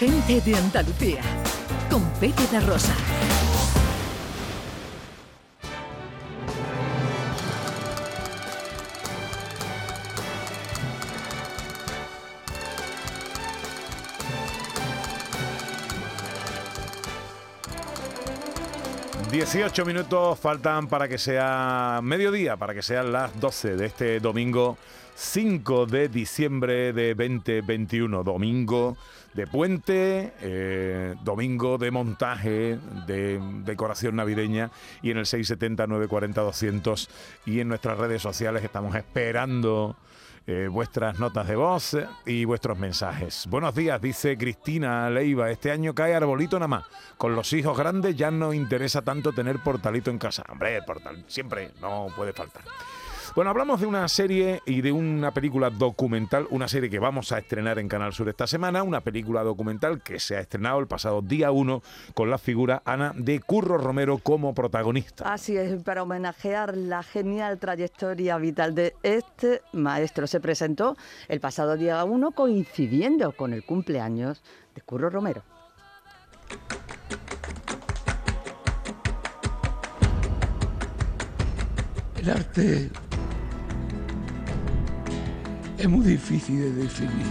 Gente de Andalucía, con Pepe de Rosa. 18 minutos faltan para que sea mediodía, para que sean las 12 de este domingo 5 de diciembre de 2021. Domingo de puente, eh, domingo de montaje, de decoración navideña y en el 670 940 200 y en nuestras redes sociales estamos esperando eh, vuestras notas de voz y vuestros mensajes. Buenos días, dice Cristina Leiva. Este año cae arbolito nada más. Con los hijos grandes ya no interesa tanto tener portalito en casa. Hombre, portal siempre no puede faltar. Bueno, hablamos de una serie y de una película documental, una serie que vamos a estrenar en Canal Sur esta semana, una película documental que se ha estrenado el pasado día 1 con la figura Ana de Curro Romero como protagonista. Así es, para homenajear la genial trayectoria vital de este maestro. Se presentó el pasado día 1 coincidiendo con el cumpleaños de Curro Romero. El arte es muy difícil de definir.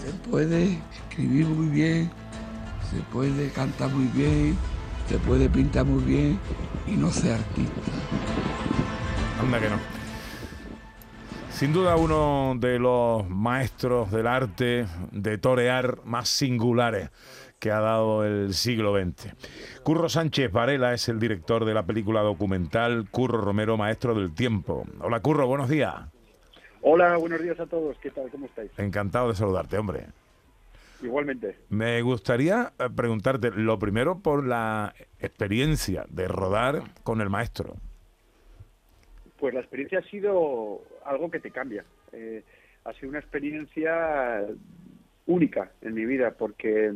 Se puede escribir muy bien, se puede cantar muy bien, se puede pintar muy bien y no ser artista. Anda que no. Sin duda uno de los maestros del arte de torear más singulares que ha dado el siglo XX. Curro Sánchez Varela es el director de la película documental Curro Romero, Maestro del Tiempo. Hola Curro, buenos días. Hola, buenos días a todos. ¿Qué tal? ¿Cómo estáis? Encantado de saludarte, hombre. Igualmente. Me gustaría eh, preguntarte lo primero por la experiencia de rodar con el maestro. Pues la experiencia ha sido algo que te cambia. Eh, ha sido una experiencia única en mi vida porque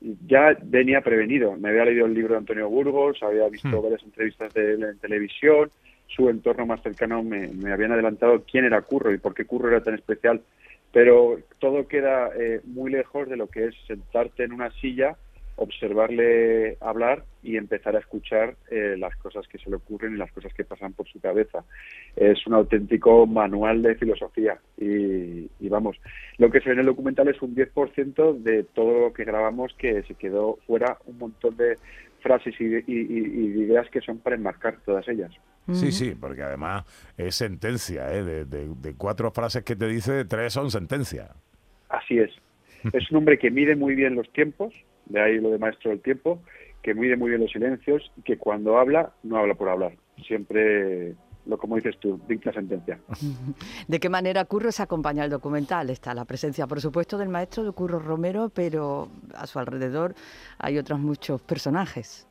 ya venía prevenido. Me había leído el libro de Antonio Burgos, había visto hmm. varias entrevistas de él en televisión, su entorno más cercano me, habían adelantado quién era Curro y por qué Curro era tan especial, pero todo queda eh, muy lejos de lo que es sentarte en una silla observarle hablar y empezar a escuchar eh, las cosas que se le ocurren y las cosas que pasan por su cabeza. Es un auténtico manual de filosofía y, vamos, lo que se ve en el documental es un 10% de todo lo que grabamos que se quedó fuera un montón de frases y, ideas que son para enmarcar todas ellas. Sí, sí, porque además es sentencia, ¿eh? de, de cuatro frases que te dice, tres son sentencia. Así es. Es un hombre que mide muy bien los tiempos, de ahí lo de maestro del tiempo, que mide muy bien los silencios y que cuando habla, no habla por hablar. Siempre, lo como dices tú, dicta sentencia. ¿De qué manera Curro se acompaña el documental? Está la presencia, por supuesto, del maestro de Curro Romero, pero a su alrededor hay otros muchos personajes.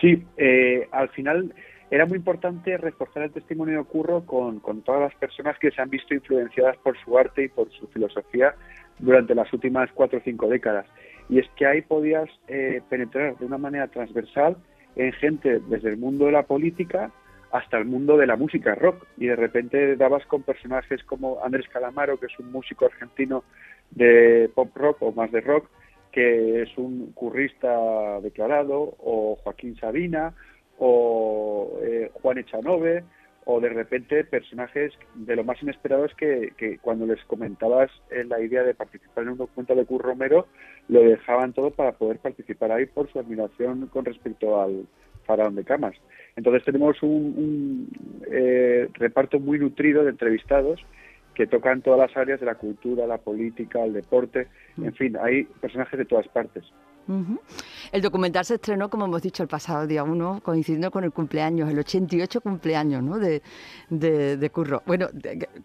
Sí, eh, al final era muy importante reforzar el testimonio de Curro con, con todas las personas que se han visto influenciadas por su arte y por su filosofía durante las últimas cuatro o cinco décadas y es que ahí podías eh, penetrar de una manera transversal en gente desde el mundo de la política hasta el mundo de la música rock. Y de repente dabas con personajes como Andrés Calamaro, que es un músico argentino de pop rock o más de rock, que es un currista declarado, o Joaquín Sabina, o eh, Juan Echanove, o de repente personajes de lo más inesperados que, que cuando les comentabas la idea de participar en un documental de Curro Romero, lo dejaban todo para poder participar ahí por su admiración con respecto al faraón de camas. Entonces tenemos un, eh, reparto muy nutrido de entrevistados que tocan todas las áreas de la cultura, la política, el deporte, en fin, hay personajes de todas partes. El documental se estrenó, como hemos dicho, el pasado día 1, coincidiendo con el cumpleaños, el 88 cumpleaños ¿no? de, de, Curro. Bueno,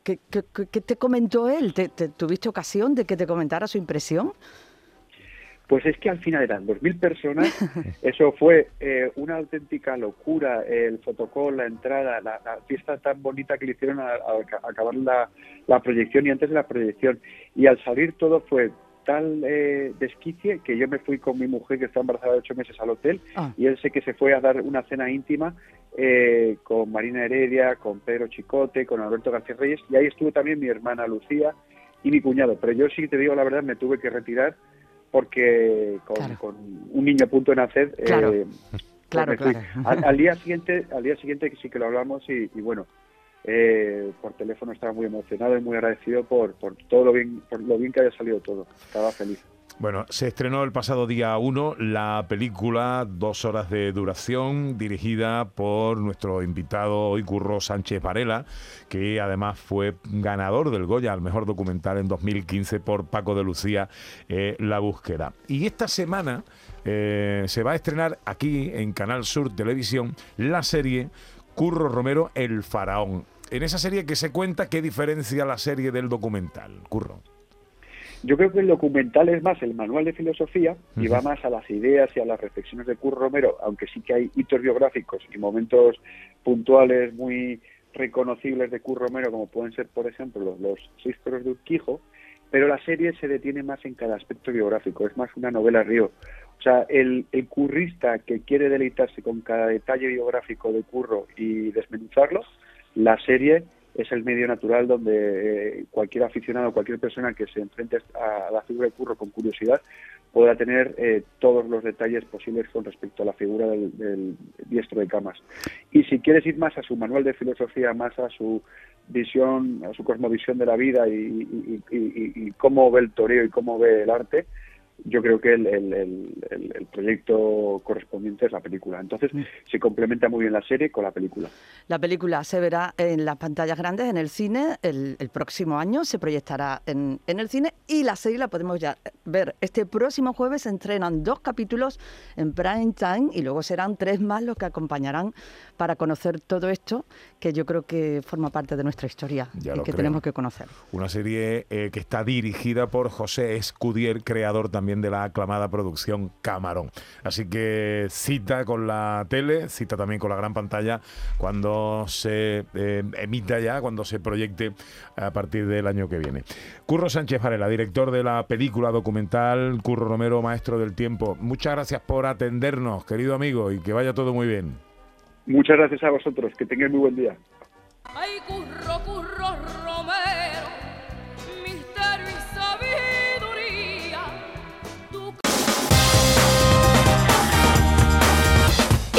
¿qué, te comentó él? ¿Te, tuviste ocasión de que te comentara su impresión? Pues es que al final eran 2.000 personas, eso fue eh, una auténtica locura, el fotocall, la entrada, la, fiesta tan bonita que le hicieron al acabar la, la proyección y antes de la proyección. Y al salir todo fue tal eh, desquicie que yo me fui con mi mujer que está embarazada de ocho meses al hotel Ah. y él sé que se fue a dar una cena íntima eh, con Marina Heredia, con Pedro Chicote, con Alberto García Reyes y ahí estuvo también mi hermana Lucía y mi cuñado. Pero yo sí te digo la verdad, me tuve que retirar porque con, Claro. con un niño a punto de nacer eh, Claro. pues Claro, claro. Al, al día siguiente, al día siguiente sí que lo hablamos y, y bueno, eh, por teléfono estaba muy emocionado y muy agradecido por, todo lo bien, por lo bien que había salido todo. Estaba feliz. Bueno, se estrenó el pasado día 1 la película Dos horas de duración, dirigida por nuestro invitado hoy, Curro Sánchez Varela, que además fue ganador del Goya al mejor documental en 2015 por Paco de Lucía, eh, La Búsqueda. Y esta semana eh, se va a estrenar aquí en Canal Sur Televisión la serie Curro Romero, El Faraón. En esa serie que se cuenta, ¿qué diferencia la serie del documental, Curro? Yo creo que el documental es más el manual de filosofía y va más a las ideas y a las reflexiones de Curro Romero, aunque sí que hay hitos biográficos y momentos puntuales muy reconocibles de Curro Romero, como pueden ser, por ejemplo, los, los seis de Urquijo, pero la serie se detiene más en cada aspecto biográfico, es más una novela río. O sea, el, el currista que quiere deleitarse con cada detalle biográfico de Curro y desmenuzarlo, la serie es el medio natural donde eh, cualquier aficionado, cualquier persona que se enfrente a la figura de Curro con curiosidad podrá tener eh, todos los detalles posibles con respecto a la figura del, del diestro de camas. Y si quieres ir más a su manual de filosofía, más a su visión, a su cosmovisión de la vida y, y- cómo ve el toreo y cómo ve el arte, yo creo que el, el- el- el- proyecto correspondiente es la película. Entonces se complementa muy bien la serie con la película. La película se verá en las pantallas grandes, en el cine, el, el próximo año se proyectará en, en el cine y la serie la podemos ya ver. Este próximo jueves se entrenan dos capítulos en prime time y luego serán tres más los que acompañarán para conocer todo esto que yo creo que forma parte de nuestra historia Ya y que creo. tenemos que conocer. Una serie eh, que está dirigida por José Escudier, creador también de la aclamada producción Camarón. Así que cita con la tele, cita también con la gran pantalla cuando se eh, emita ya, cuando se proyecte a partir del año que viene. Curro Sánchez Varela, director de la película documental Curro Romero, maestro del tiempo. Muchas gracias por atendernos, querido amigo, y que vaya todo muy bien. Muchas gracias a vosotros, que tengáis muy buen día. Ay, curro,